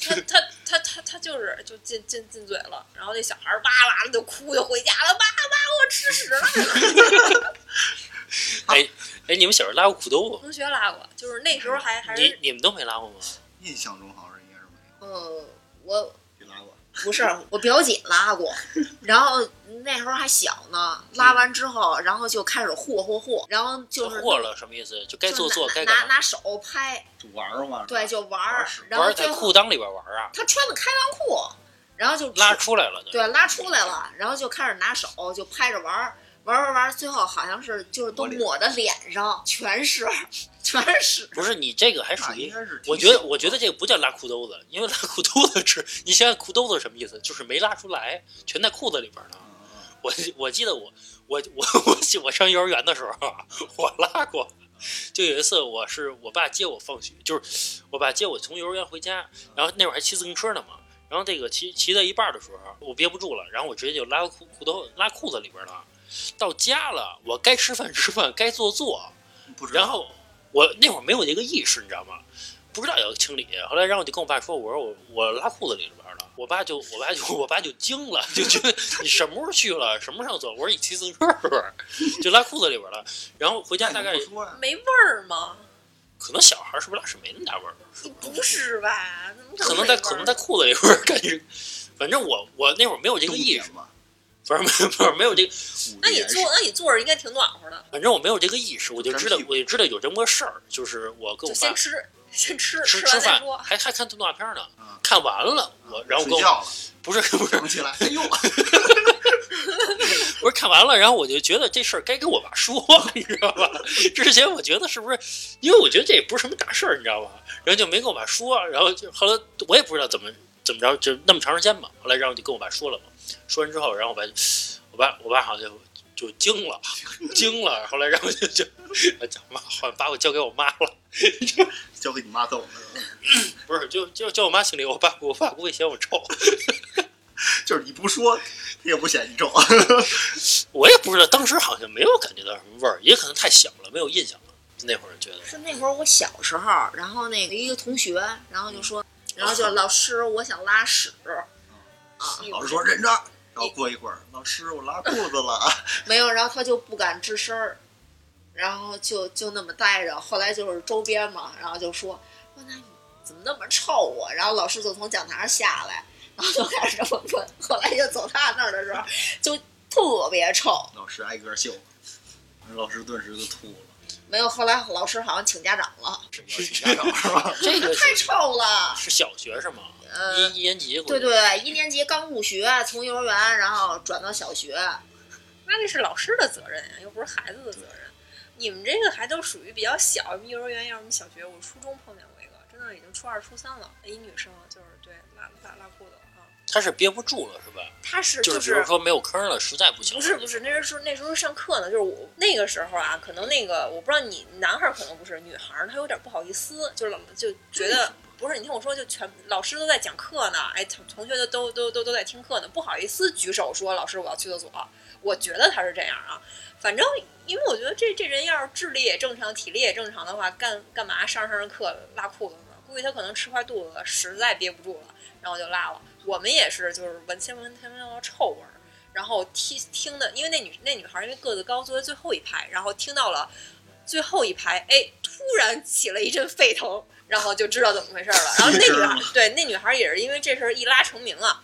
Speaker 4: 他他他他他就是就进进进嘴了，然后那小孩哇哇的就哭就回家了，妈妈我吃屎了。
Speaker 1: 哎哎，你们小时候拉过裤兜吗？
Speaker 4: 同学拉过，就是那时候还还
Speaker 1: 你
Speaker 4: 是
Speaker 1: 你们都没拉过吗？
Speaker 2: 印象中好像应该是没有
Speaker 3: 呃，我
Speaker 2: 你拉过？
Speaker 3: 不是我表姐拉过，然后那时候还小呢，拉完之后，然后就开始霍霍霍，然后就是
Speaker 1: 霍了什么意思？就该做做，
Speaker 3: 就
Speaker 1: 该干嘛？
Speaker 3: 拿拿拿手拍，
Speaker 2: 就玩儿嘛。
Speaker 3: 对，就玩然后
Speaker 1: 玩在
Speaker 3: 后
Speaker 1: 裤裆里边玩啊，
Speaker 3: 他穿的开裆裤，然后就
Speaker 1: 拉出来了。
Speaker 3: 对拉出来了，然后就开始拿手就拍着玩儿，玩儿玩儿玩儿，最后好像是就是都
Speaker 2: 抹
Speaker 3: 的脸上全是全是，
Speaker 1: 不是你这个还属于我觉得我觉得这个不叫拉裤兜子，因为拉裤兜子是，你想想裤兜子什么意思？就是没拉出来，全在裤子里边呢。我我记得我我我我我上幼儿园的时候啊，我拉过。就有一次，我是我爸接我放学，就是我爸接我从幼儿园回家，然后那会儿还骑自行车呢嘛。然后这个骑骑到一半的时候，我憋不住了，然后我直接就拉裤裤兜拉裤子里边了。到家了，我该吃饭吃饭，该做做。
Speaker 2: 嗯不知道
Speaker 1: 然后我那会儿没有这个意识，你知道吗？不知道要清理。后来，然后我就跟我爸说：“我说我我拉裤子里边了。”我爸就我爸就我爸就惊了，就觉得 你什么时候去了，什么时候走？我说你骑自行车是不是？就拉裤子里边了。然后回家大概
Speaker 4: 没味儿吗？
Speaker 1: 可能小孩是不是拉屎没那么大味儿？
Speaker 4: 不是吧？
Speaker 1: 可能在可能在裤子里边感觉。反正我我那会儿没有这个意识，
Speaker 2: 嘛。
Speaker 1: 不是没有不是没有这个，
Speaker 4: 那你坐那你坐着应该挺暖和的，
Speaker 1: 反正我没有这个意识，我就知道我就知道有这么个事儿，就是我跟我爸
Speaker 4: 先吃先吃
Speaker 1: 吃吃饭
Speaker 4: 完再说，。
Speaker 1: 还还看动画片呢
Speaker 2: 嗯，
Speaker 1: 看完了我然后跟我
Speaker 2: 睡觉了，
Speaker 1: 不是不是
Speaker 2: 想起来，哎呦，
Speaker 1: 不是看完了，然后我就觉得这事儿该跟我爸说，你知道吧？之前我觉得是不是，因为我觉得这也不是什么大事儿，你知道吧？然后就没跟我爸说，然后就后来我也不知道怎么怎么着，就那么长时间嘛。后来然后就跟我爸说了嘛，说完之后，然后我爸我爸我爸好像就就惊了，惊了。后来然后就就讲妈好像把我交给我妈了，
Speaker 2: 交给你妈揍了？
Speaker 1: 不是就就叫我妈清理，我爸我爸不会嫌我臭，
Speaker 2: 就是你不说，他也不嫌你臭。
Speaker 1: 我也不知道，当时好像没有感觉到什么味儿，也可能太小了，没有印象了。那会儿觉得。
Speaker 3: 是那会儿我小时候，然后那个一个同学，然后就说，然后就老师我想拉屎，啊，
Speaker 2: 老师说忍着，然后过一会儿，老师我拉裤子了，
Speaker 3: 没有，然后他就不敢吱声儿，然后就就那么待着。后来就是周边嘛，然后就说说那你怎么那么臭啊？然后老师就从讲台上下来，然后就开始这么问。后来就走他那儿的时候，就特别臭。
Speaker 2: 老师挨个秀，老师顿时就吐了。
Speaker 3: 没有，后来老师好像请家长了，
Speaker 2: 是请家长是吧？
Speaker 1: 这个
Speaker 3: 太臭了。
Speaker 1: 是小学是吗？
Speaker 3: 呃，
Speaker 1: 一一年级
Speaker 3: 对对，一年级刚入学，从幼儿园然后转到小学，
Speaker 4: 那这是老师的责任呀，又不是孩子的责任。你们这个还都属于比较小，幼儿园要什么小学，我初中碰见过一个，真的已经初二、初三了，一女生就是对拉拉拉裤子了啊。
Speaker 1: 他是憋不住了是吧？
Speaker 4: 她是
Speaker 1: 就是
Speaker 4: 是
Speaker 1: 比如说没有坑了，实在不行。
Speaker 4: 不是不是，那时候那时候上课呢，就是我那个时候啊，可能那个我不知道你男孩可能不是，女孩她有点不好意思，就是老就觉得不是，你听我说，就全老师都在讲课呢，哎，同同学的都都都都在听课呢，不好意思举手说老师我要去厕所，我觉得他是这样啊，反正因为我觉得这这人要是智力也正常，体力也正常的话，干干嘛上上着课拉裤子呢？估计他可能吃坏肚子了，实在憋不住了，然后就拉了。我们也是，就是闻先闻先闻到臭味儿。然后听听的，因为那女那女孩因为个子高，坐在最后一排，然后听到了最后一排，哎，突然起了一阵沸腾，然后就知道怎么回事了。然后那女孩对那女孩也是因为这事儿一拉成名啊，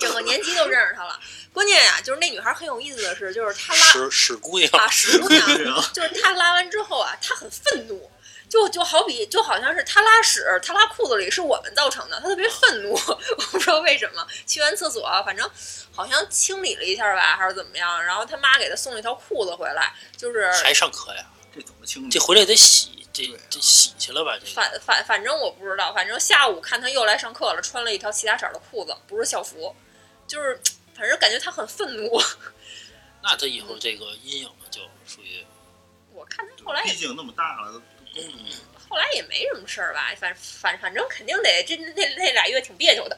Speaker 4: 整个年级都认识她了。关键呀、就是那女孩很有意思的是，就是她拉
Speaker 1: 屎屎姑娘，
Speaker 4: 啊屎姑娘，就是她拉完之后啊，她很愤怒。就就好比就好像是她拉屎，她拉裤子里是我们造成的，她特别愤怒，我不知道为什么。去完厕所，反正好像清理了一下吧，还是怎么样。然后他妈给她送了一条裤子回来，就是
Speaker 1: 还上课呀？
Speaker 2: 这怎么清理？
Speaker 1: 这回来得洗，这
Speaker 2: 啊
Speaker 1: 这洗去了吧？这
Speaker 4: 反反反正我不知道，反正下午看他又来上课了，穿了一条其他色儿的裤子，不是校服，就是反正感觉他很愤怒。
Speaker 1: 那他以后这个阴影呢，就属于
Speaker 4: 我看他后来
Speaker 2: 毕竟那么大了。
Speaker 4: 后来也没什么事儿吧，反反反正肯定得这那那俩月挺别扭的，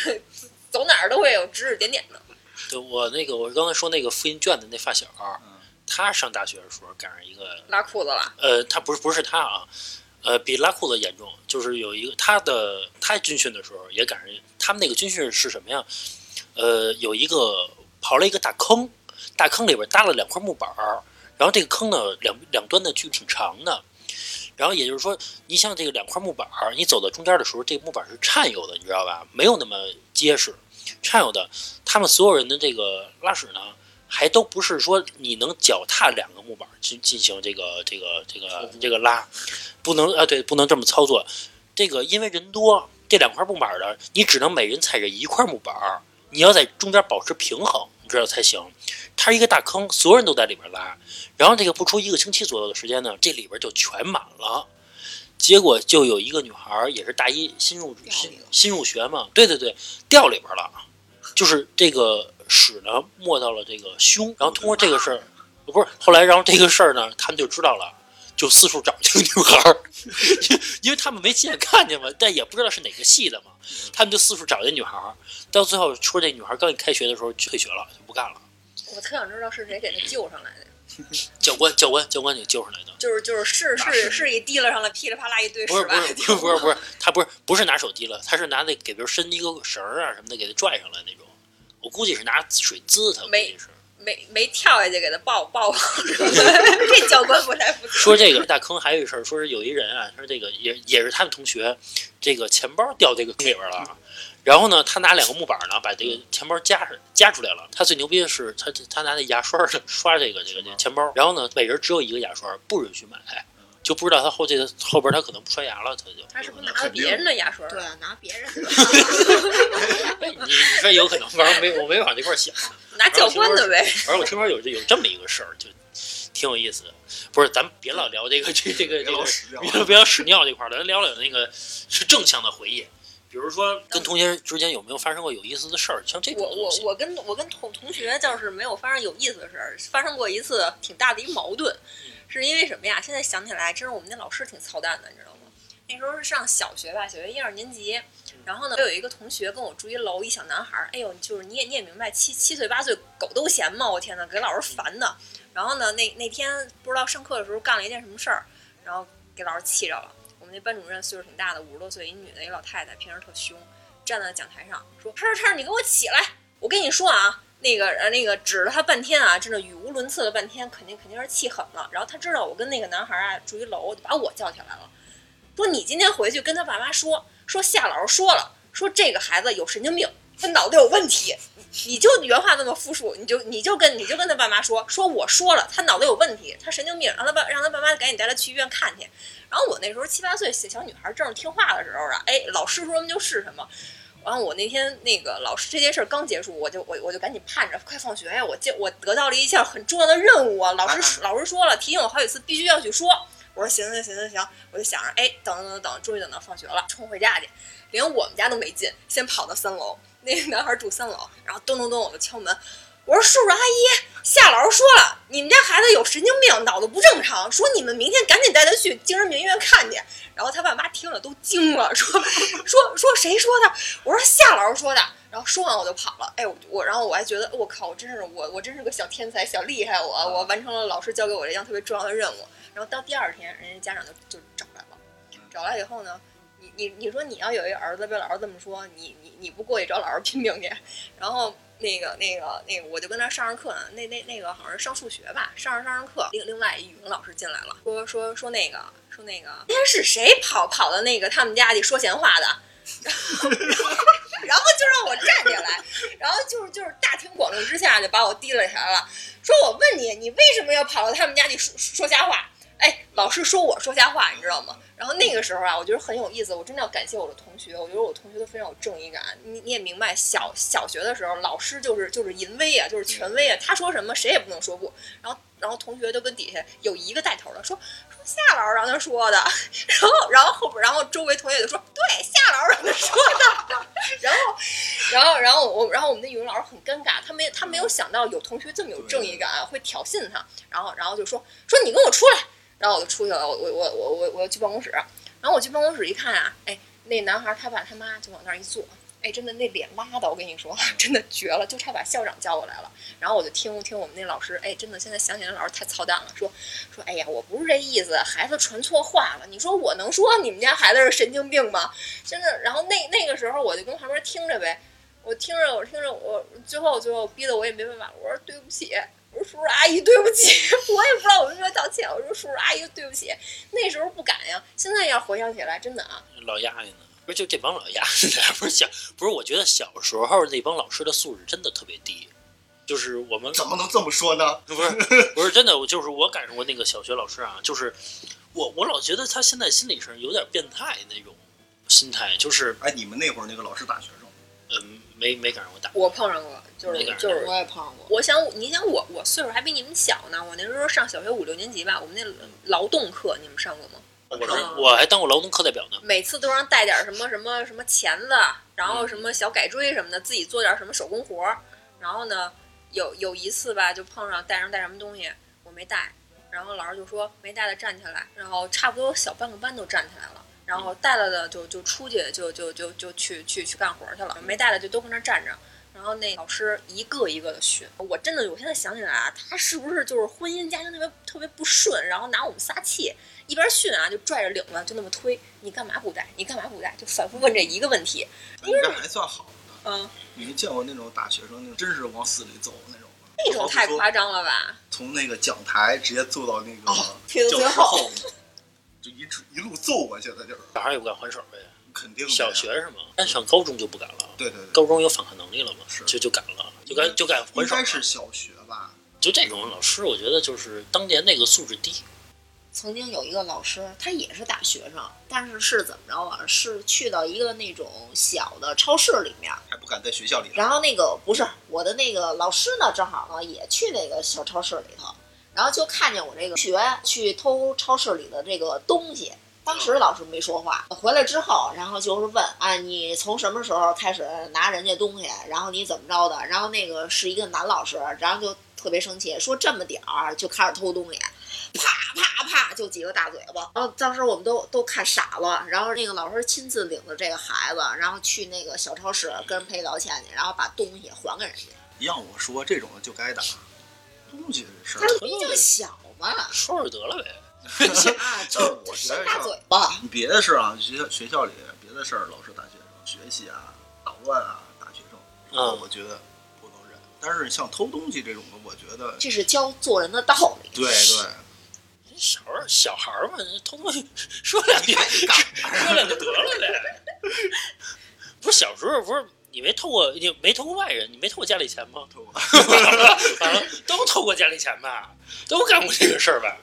Speaker 4: 走哪儿都会有指指点点的。
Speaker 1: 对我那个我刚才说那个复印卷的那发小，
Speaker 2: 嗯
Speaker 1: 他上大学的时候赶上一个
Speaker 4: 拉裤子了，
Speaker 1: 呃，他不是不是他啊，呃，比拉裤子严重，就是有一个他的他军训的时候也赶上，他们那个军训是什么呀？呃，有一个刨了一个大坑，大坑里边搭了两块木板儿，然后这个坑呢两两端的距挺长的，然后也就是说，你像这个两块木板儿，你走到中间的时候，这个木板是颤悠的，你知道吧？没有那么结实，颤悠的。他们所有人的这个拉屎呢，还都不是说你能脚踏两个木板去进行这个这个这个这个拉，不能啊，对，不能这么操作。这个因为人多，这两块木板的，你只能每人踩着一块木板儿，你要在中间保持平衡，你知道才行。它是一个大坑，所有人都在里边拉。然后这个不出一个星期左右的时间呢，这里边就全满了。结果就有一个女孩儿，也是大一新入新新入学嘛，对对对，掉里边了，就是这个屎呢没到了这个胸，然后通过这个事儿，不是后来，然后这个事儿呢，他们就知道了，就四处找这个女孩儿，因因为他们没亲眼看见嘛，但也不知道是哪个系的嘛，他们就四处找这女孩儿，到最后说这女孩儿刚一开学的时候退学了，就不干了。
Speaker 4: 我特想知道是谁给她救上来的，
Speaker 1: 教官，教官，教官给救上来的。
Speaker 4: 就是就是是
Speaker 2: 是
Speaker 4: 是是一提了上来，噼里啪啦一堆
Speaker 1: 不是不
Speaker 4: 屎吧
Speaker 1: 是不是不是不是，他不是不是拿手提了，他是拿那给别人伸一个绳儿啊什么的给他拽上来那种。我估计是拿水滋他，
Speaker 4: 没。没没跳下去给他抱抱抱，这教官不太负责。
Speaker 1: 说这个大坑还有一事儿，说是有一人啊，说这个也也是他们同学，这个钱包掉这个坑里边了。然后呢，他拿两个木板呢，把这个钱包夹上夹出来了。他最牛逼的是，他他拿那牙刷儿刷这个这个这个钱包。然后呢，每人只有一个牙刷，不允许买，就不知道他后这个后边他可能不刷牙了，他就。
Speaker 4: 他是不是拿了别人的牙刷？
Speaker 3: 对，啊，拿别人的。
Speaker 1: 哎，你你说有可能，反正没我没往这块儿想。
Speaker 4: 拿教官的呗。
Speaker 1: 反正我听说有这有这么一个事儿，就挺有意思的。不是，咱们别老聊这个这这个这个，
Speaker 2: 屎尿
Speaker 1: 别别聊屎尿这块儿了，咱聊聊那个是正向的回忆。比如说，跟同学之间有没有发生过有意思的事儿？像这种
Speaker 4: 我我我跟我跟同同学倒是没有发生有意思的事儿，发生过一次挺大的一矛盾，是因为什么呀？现在想起来，真是我们那老师挺操蛋的，你知道吗？那时候是上小学吧，小学一二年级，然后呢，我有一个同学跟我住一楼，一小男孩儿，哎呦，就是你也你也明白，七七岁八岁狗都嫌嘛，我天呐，给老师烦的。然后呢，那那天不知道上课的时候干了一件什么事儿，然后给老师气着了。我们那班主任岁数挺大的，五十多岁，一女的，一老太太，平时特凶，站在讲台上说：“叉叉叉，你给我起来！我跟你说啊，那个呃那个指了他半天啊，真的语无伦次了半天，肯定肯定是气狠了。然后他知道我跟那个男孩啊住一楼，就把我叫起来了，说你今天回去跟他爸妈说，说夏老师说了，说这个孩子有神经病，他脑子有问题。你就原话这么复述，你就你就跟你就跟他爸妈说，说我说了，他脑子有问题，他神经病，让他爸让他爸妈赶紧带他去医院看去。然后我那时候七八岁小小女孩正是听话的时候啊，哎，老师说什么就是什么。然后我那天那个老师这件事儿刚结束，我就我我就赶紧盼着快放学呀！我接我得到了一项很重要的任务啊！老师老师说了，提醒我好几次，必须要去说。我说行行行行行，我就想着，哎，等等等等，终于等到放学了，冲回家去，连我们家都没进，先跑到三楼，那个男孩住三楼，然后咚咚咚我就敲门，我说叔叔阿姨，夏老师说了，你们家孩子有神经病，脑子不正常，说你们明天赶紧带他去精神病医院看去。然后他爸妈听了都惊了，说 说说谁说的？我说夏老师说的。然后说完我就跑了。哎，我我然后我还觉得我靠，我真是我我真是个小天才，小厉害我，我完成了老师交给我这项特别重要的任务。然后到第二天，人家家长就就找来了，找来以后呢，你你你说你要有一个儿子被老师这么说，你你你不过去找老师拼命去，然后。那个、那个、那个，我就跟他上着课呢。那、那、那个好像是上数学吧，上着上着课，另另外一语文老师进来了，说说说那个说那个，今天是谁跑跑到那个他们家去说闲话的？然后 然后就让我站起来，然后就是就是大庭广众之下就把我提了起来了，说我问你，你为什么要跑到他们家去说说瞎话？哎，老师说我说瞎话，你知道吗？然后那个时候啊，我觉得很有意思，我真的要感谢我的同学，我觉得我同学都非常有正义感。你你也明白，小小学的时候，老师就是就是淫威啊，就是权威啊，他说什么谁也不能说不。然后然后同学就跟底下有一个带头的说说夏老师让他说的，然后然后后边然后周围同学就说对夏老师让他说的，然后然后然后我然后我们的语文老师很尴尬，他没他没有想到有同学这么有正义感，会挑衅他，然后然后就说说你跟我出来。然后我就出去了，我我我我我我要去办公室，然后我去办公室一看啊，哎，那男孩他爸他妈就往那儿一坐，哎，真的那脸拉的，我跟你说，真的绝了，就差把校长叫过来了。然后我就听听我们那老师，哎，真的现在想起来老师太操蛋了，说说，哎呀，我不是这意思，孩子传错话了，你说我能说你们家孩子是神经病吗？真的，然后那那个时候我就跟旁边听着呗，我听着我听着我最后最后逼得我也没办法，我说对不起。我我说叔叔阿姨对不起，我也不知道我为什么要道歉。我说叔叔阿姨对不起，那时候不敢呀，现在要回想起来，真的啊，
Speaker 1: 老压抑呢？不是就这帮老丫子，不是小，不是我觉得小时候那帮老师的素质真的特别低，就是我们
Speaker 2: 怎么能这么说呢？
Speaker 1: 不是 不是真的，我就是我感受过那个小学老师啊，就是我我老觉得他现在心理上有点变态那种心态，就是
Speaker 2: 哎，你们那会儿那个老师打学生，
Speaker 1: 嗯没没赶上过打，
Speaker 4: 我碰上过，就是就是
Speaker 3: 我也胖过。
Speaker 4: 我想，你想我我岁数还比你们小呢，我那时候上小学五六年级吧，我们那劳动课你们上过吗？
Speaker 1: 我是我还当过劳动课代表呢。
Speaker 4: 每次都让带点什么什么什么钳子，然后什么小改锥什么的，自己做点什么手工活儿。然后呢，有有一次吧，就碰上带上带什么东西，我没带，然后老师就说没带的站起来，然后差不多小半个班都站起来了。然后带了的就就出去就就就就去去去干活去了，没带的就都跟那儿站着。然后那老师一个一个的训，我真的我现在想起来啊，他是不是就是婚姻家庭特别特别不顺，然后拿我们撒气，一边训啊就拽着领子就那么推，你干嘛不带？你干嘛不带？就反复问这一个问题。
Speaker 2: 你这还算好的。
Speaker 4: 嗯，
Speaker 2: 你没见过那种大学生，那种真是往死里走那种吗？
Speaker 4: 那种太夸张了吧？
Speaker 2: 从那个讲台直接揍到那个教室
Speaker 3: 后
Speaker 2: 就一直一路揍过去的，就是
Speaker 1: 小孩也不敢还手呗。
Speaker 2: 肯定
Speaker 1: 小学是吗？但上高中就不敢了，
Speaker 2: 对对对，
Speaker 1: 高中有反抗能力了嘛，
Speaker 2: 是
Speaker 1: 就就敢了，就敢就敢还
Speaker 2: 应
Speaker 1: 手了。
Speaker 2: 该是小学吧？
Speaker 1: 就这种老师，我觉得就是当年那个素质低。
Speaker 3: 曾经有一个老师，他也是大学生，但是是怎么着啊？是去到一个那种小的超市里面，
Speaker 2: 还不敢在学校里。
Speaker 3: 然后那个不是我的那个老师呢，正好呢也去那个小超市里头，然后就看见我这个学去偷超市里的这个东西。当时老师没说话，回来之后，然后就是问啊，你从什么时候开始拿人家东西？然后你怎么着的？然后那个是一个男老师，然后就特别生气，说这么点儿就开始偷东西，啪啪啪就几个大嘴巴。然后当时我们都都看傻了，然后那个老师亲自领着这个孩子，然后去那个小超市跟人赔道歉去，然后把东西还给人家。
Speaker 2: 要我说，这种的就该打。东西的事
Speaker 3: 他
Speaker 2: 儿，
Speaker 3: 毕竟小嘛，
Speaker 1: 说说得了呗。
Speaker 3: 啊，就
Speaker 2: 我觉
Speaker 3: 是大嘴巴。
Speaker 2: 别的事儿啊，学校学校里别的事儿，老师打学生学习啊、捣乱啊，打学生，
Speaker 1: 嗯
Speaker 2: 我觉得不能忍。但是像偷东西这种的，我觉得
Speaker 3: 这是教做人的道理。
Speaker 2: 对对，
Speaker 1: 小孩儿小孩儿嘛，偷东西说两句，说两句得了呗。不是小时候不是你没偷过，你没偷过外人，你没偷过家里钱吗？
Speaker 2: 偷
Speaker 1: 完了，都偷过家里钱吧，都干过这个事儿吧。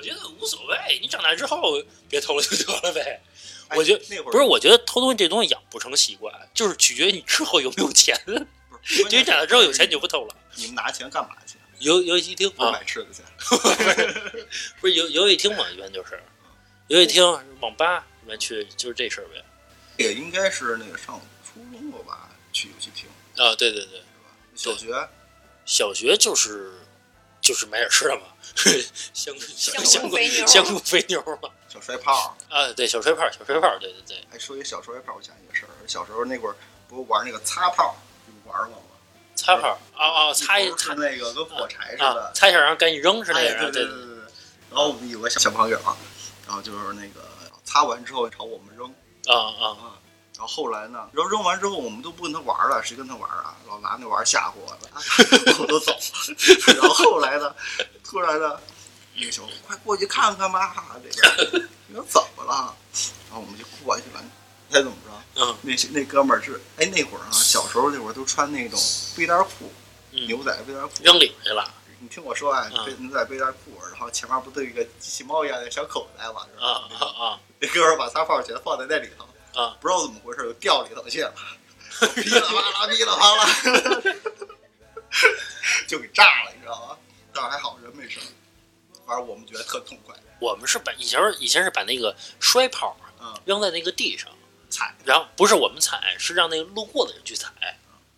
Speaker 1: 我觉得无所谓，你长大之后别偷了就得了呗。
Speaker 2: 哎
Speaker 1: 我觉得
Speaker 2: 那会儿
Speaker 1: 不是，我觉得偷东西这东西养不成习惯，就是取决于你之后有没有钱。就你长大之后有钱你就不偷了。
Speaker 2: 你们拿钱干嘛去？
Speaker 1: 游游戏厅
Speaker 2: 不是
Speaker 1: 啊，
Speaker 2: 买吃的去。
Speaker 1: 不是游游戏厅嘛，一般就是游戏厅、网吧一般去就是这事儿呗。
Speaker 2: 这个应该是那个上初中了吧，去游戏厅
Speaker 1: 啊，对对对，
Speaker 2: 小学
Speaker 1: 小学就是就是买点吃的嘛，香
Speaker 4: 香
Speaker 1: 香
Speaker 4: 菇
Speaker 1: 香菇肥牛嘛。
Speaker 2: 小摔炮。
Speaker 1: 啊，对，小摔炮，小摔炮，对对对，
Speaker 2: 哎，说起小摔炮，我想起个事儿，小时候那会儿不是玩那个擦炮，你们玩过吗？
Speaker 1: 擦炮，啊啊，擦一擦
Speaker 2: 那个跟火柴似
Speaker 1: 啊
Speaker 2: 的，，
Speaker 1: 擦一下然后赶紧扔是那
Speaker 2: 哎，
Speaker 1: 样，对
Speaker 2: 对对对对。然后我们有个小小朋友，然后就是那个擦完之后朝我们扔，
Speaker 1: 啊啊，
Speaker 2: 然后后来呢，然后扔完之后我们都不跟他玩了，谁跟他玩啊？老拿那玩意吓唬我们，我都走了。然后后来呢，突然呢，那个小伙快过去看看吧，这个 你说怎么了？然后我们就过去了，你猜怎么着？
Speaker 1: 嗯
Speaker 2: 那那哥们儿是哎那会儿啊，小时候那会儿都穿那种背带裤，
Speaker 1: 嗯，
Speaker 2: 牛仔背带裤。
Speaker 1: 扔里去了，
Speaker 2: 你听我说啊，牛仔背带裤，然后前面不都有一个机器猫一样的小口袋嘛？是吧
Speaker 1: 啊啊啊
Speaker 2: 那哥们儿把擦炮全放在那里头，
Speaker 1: 啊，
Speaker 2: 不知道怎么回事就掉里头去了，噼里啪啦噼里啪啦，就给炸了，你知道吗？但是还好人没事儿，反正我们觉得特痛快。
Speaker 1: 我们是把以前以前是把那个摔炮
Speaker 2: 嗯，
Speaker 1: 扔在那个地上，
Speaker 2: 踩
Speaker 1: 然后不是我们踩，是让那个路过的人去踩，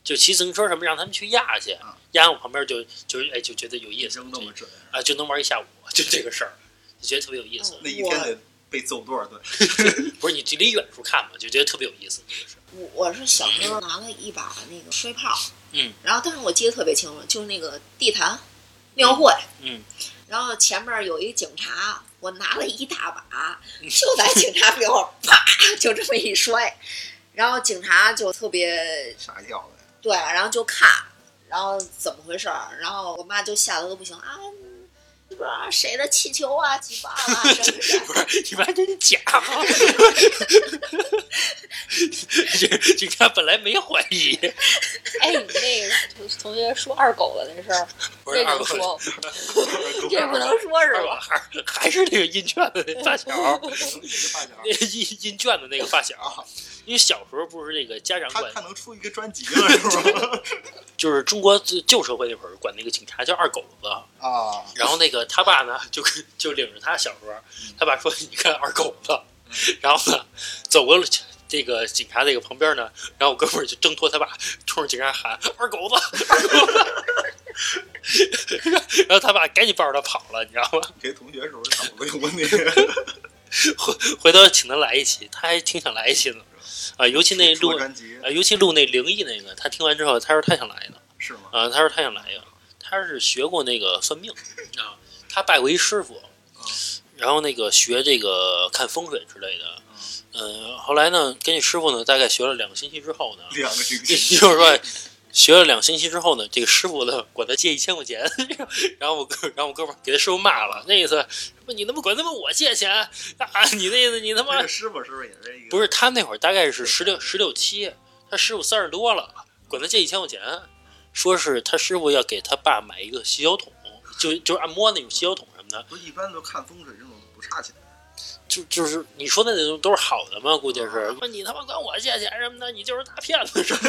Speaker 1: 就骑自行车什么让他们去压去
Speaker 2: 啊，
Speaker 1: 压我旁边就就哎就觉得有意思，
Speaker 2: 扔那么准，
Speaker 1: 啊就能玩一下午，就这个事儿，就觉得特别有意思。
Speaker 2: 那一天得被揍多少顿？
Speaker 1: 不是你离远处看嘛，就觉得特别有意思，这个事儿。
Speaker 3: 我我是小时候拿了一把那个摔炮，
Speaker 1: 嗯，
Speaker 3: 然后但是我记得特别清楚，就是那个地坛庙会，
Speaker 1: 嗯，
Speaker 3: 然后前面有一警察，我拿了一大把，就在警察背后啪就这么一摔，然后警察就特别。对，然后就看，然后怎么回事儿？然后我妈就吓得都不行啊，谁的气球啊？几把？了啊什么的。
Speaker 1: 不是，你妈真假？这警察本来没怀疑，
Speaker 4: 哎，你那个同同学说二狗子那事儿，
Speaker 1: 不是二狗，
Speaker 4: 这能说，这不能说是吧？
Speaker 1: 还还是那个印卷的那发小，
Speaker 2: 发小
Speaker 1: 那印印卷的那个发小。因为小时候不是这个家长管
Speaker 2: 他他，能出一个专辑了是吧？
Speaker 1: 就是中国旧社会那会儿管那个警察叫二狗。子，
Speaker 2: 啊，
Speaker 1: 然后那个他爸呢就跟就领着他小时候，他爸说你看二狗子，然后呢走过了这个警察那个旁边呢，然后我哥们儿就挣脱他爸，冲着警察喊二狗子，二狗子，然后他爸赶紧抱着他跑了，你知道吗？
Speaker 2: 给同学是不是脑子有问题？
Speaker 1: 回回头请他来一期，他还挺想来一期的啊，尤其那录啊，尤其录那灵异那个，他听完之后，他说他想来的。
Speaker 2: 是吗？
Speaker 1: 啊，他说他想来一个，他是学过那个算命啊，他拜过一师傅，然后那个学这个看风水之类的，嗯、后来呢，跟这师傅呢，大概学了两个星期之后呢，
Speaker 2: 两个星
Speaker 1: 也
Speaker 2: 期，
Speaker 1: 就是说，学了两星期之后呢，这个师傅呢管他借一千块钱，然后我哥，然后我哥们儿给他师傅骂了，那意思，说你他妈管他妈我借钱啊，你那意思你他妈
Speaker 2: 这个师傅是不是也是一个？
Speaker 1: 不是他那会儿大概是十六十六七，他师傅三十多了，管他借一千块钱，说是他师傅要给他爸买一个洗脚桶，就就是按摩那种洗脚桶什么的，
Speaker 2: 不一般都看风水这种不差钱。
Speaker 1: 就就是你说的那种都是好的吗？估计是说你他妈管我借钱什么的，你就是大骗子是吧？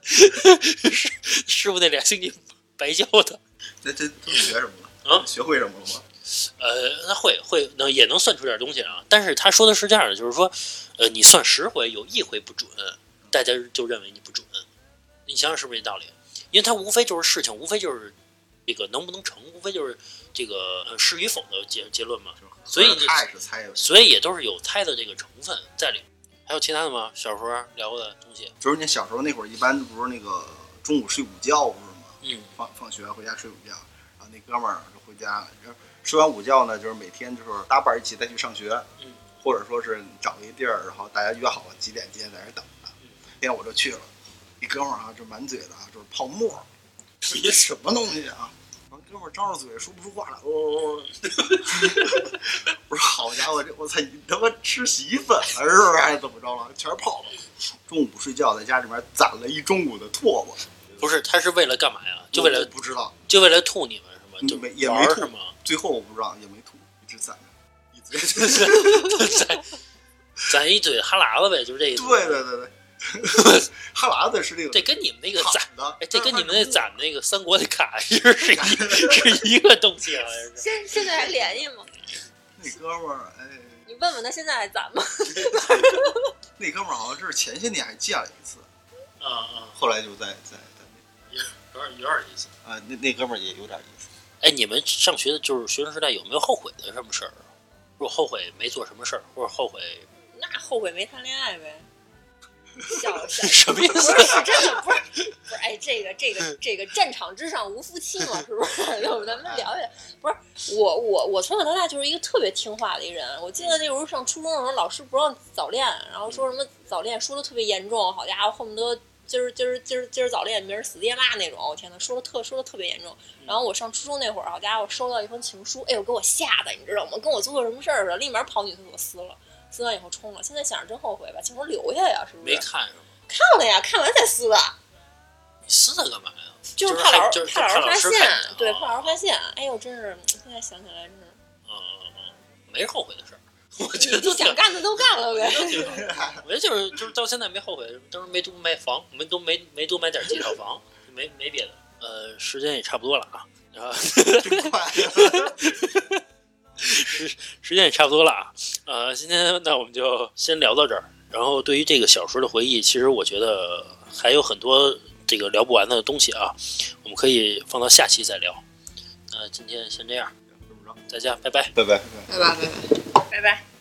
Speaker 1: 师师傅那俩星期白教的，
Speaker 2: 这这都学什么了？
Speaker 1: 啊
Speaker 2: 学会什么了吗？
Speaker 1: 呃，那会会能也能算出点东西啊，但是他说的是这样的，就是说，呃，你算十回有一回不准，大家就认为你不准，你想想是不是这道理？因为他无非就是事情，无非就是这个能不能成，无非就是这个呃是与否的结结论嘛，所以你
Speaker 2: 他也是猜的，
Speaker 1: 所以也都是有猜的这个成分在里面。还有其他的吗？小时候聊过的东西？
Speaker 2: 就是你小时候那会儿，一般不是那个中午睡午觉不是吗？
Speaker 1: 嗯，
Speaker 2: 放放学回家睡午觉，然后那哥们儿就回家了。然后睡完午觉呢，就是每天就是搭伴儿一起再去上学，
Speaker 1: 嗯，
Speaker 2: 或者说是找一地儿，然后大家约好了几点几点在那儿等着。那天我就去了，一哥们儿啊，就满嘴的啊就是泡沫，这什么东西啊？完，哥们儿张着嘴说不出话来，哦，我说好家伙，这我操，你他妈吃洗衣粉了是不是？还是怎么着了？全是泡子。中午不睡觉，在家里面攒了一中午的唾沫，
Speaker 1: 不是，他是为了干嘛呀？就为了
Speaker 2: 不知道，
Speaker 1: 就为了吐你们是吗？就
Speaker 2: 没也没吐
Speaker 1: 吗？
Speaker 2: 最后我不知道也没吐，一直攒着，一直
Speaker 1: 攒攒一嘴哈喇子呗，就是这意思。
Speaker 2: 对对对对，哈喇子是这个
Speaker 1: 这跟你们那个攒，
Speaker 2: 的，
Speaker 1: 哎，这跟你们那攒那个三国的卡是是一 是一个东西，好像是。
Speaker 4: 现现在还联系吗？
Speaker 2: 那哥们儿，哎，
Speaker 4: 你问问他现在还攒吗？
Speaker 2: 那哥们儿好像是前些年还见了一次，
Speaker 1: 啊啊，
Speaker 2: 后来就在在在那
Speaker 1: 有点有点意思。
Speaker 2: 啊，那那哥们儿也有点意思。
Speaker 1: 哎，你们上学的就是学生时代有没有后悔的什么事儿？如果后悔没做什么事儿，或者后悔
Speaker 4: 那后悔没谈恋爱呗。笑 笑，
Speaker 1: 什么意思？
Speaker 4: 不是是真的，不是不是，哎，这个这个这个战场之上无夫妻嘛，是不是？要不咱们聊一聊？不是我我我从小到大就是一个特别听话的一人。我记得那时候上初中的时候，老师不让早恋，然后说什么早恋说的特别严重，好家伙，恨不得今儿今儿今儿今儿早恋，明儿死爹妈那种。我天呐，说的特说的特别严重。然后我上初中那会儿，好家伙，收到一封情书，哎呦，给我吓的，你知道吗？跟我做错什么事儿似的，立马跑女厕所撕了。撕完以后冲了，现在想着真后悔，把镜头留下呀，是不是？
Speaker 1: 没看是吗？
Speaker 4: 看了呀，看完才撕的，
Speaker 1: 你撕它干嘛呀？
Speaker 4: 就是怕老师怕
Speaker 1: 怕老
Speaker 4: 老师发现对，
Speaker 1: 哦
Speaker 4: 怕老师发现。哎呦，真是现在想起来真是，
Speaker 1: 嗯嗯嗯，没后悔的事儿。我觉得
Speaker 4: 你想干的都干了呗。
Speaker 1: 我觉得就是就是到现在没后悔，当时没多买房，没多没没多买点几套房，没没别的。呃，时间也差不多了啊，啊，
Speaker 2: 真快，
Speaker 1: 时 时间也差不多了啊。呃，今天那我们就先聊到这儿。然后对于这个小时候的回忆，其实我觉得还有很多这个聊不完的东西啊，我们可以放到下期再聊。那今天先这样，
Speaker 2: 这么着，
Speaker 1: 再见拜拜。
Speaker 2: 拜拜。
Speaker 3: 拜拜拜拜。
Speaker 4: 拜拜。